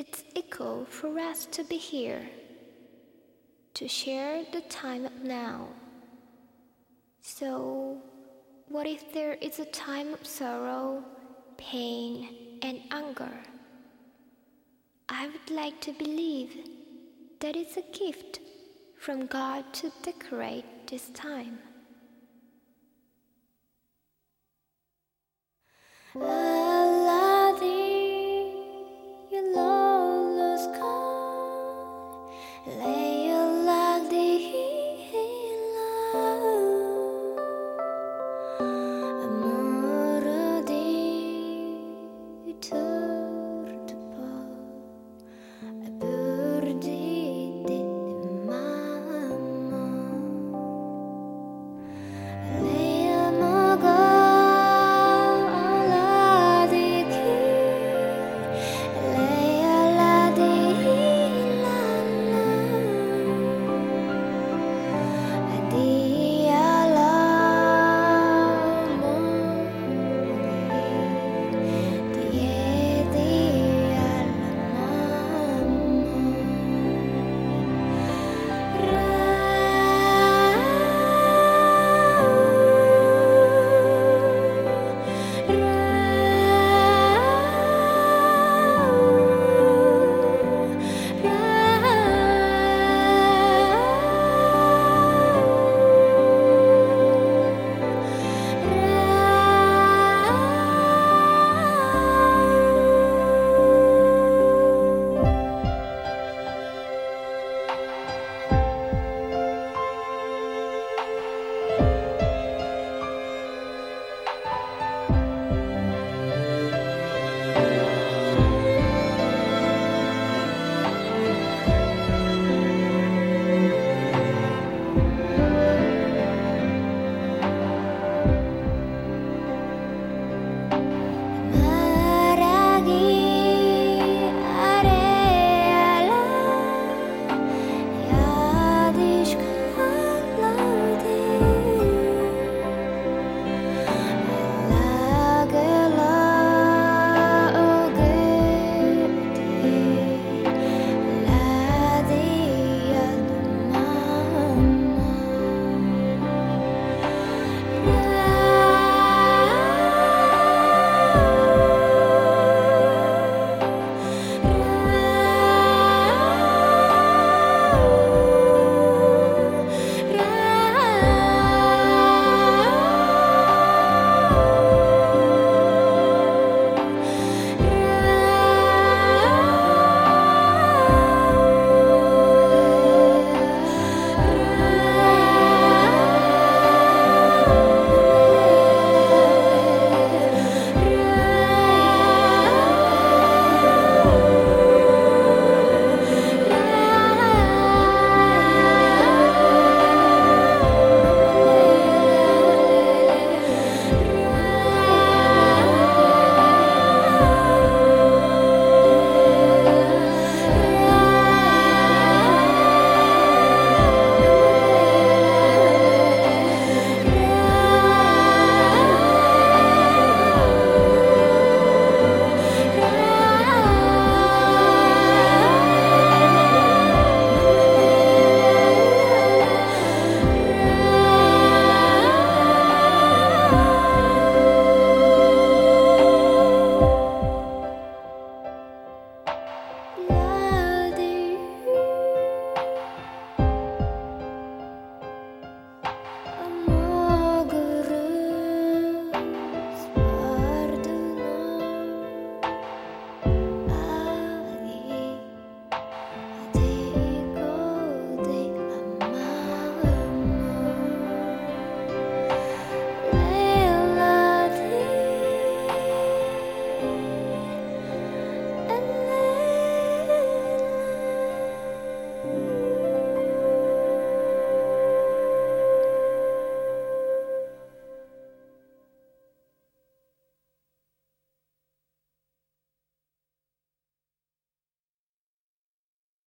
It's equal for us to be here, to share the time of now. So, what if there is a time of sorrow, pain, and anger? I would like to believe that it's a gift from God to decorate this time.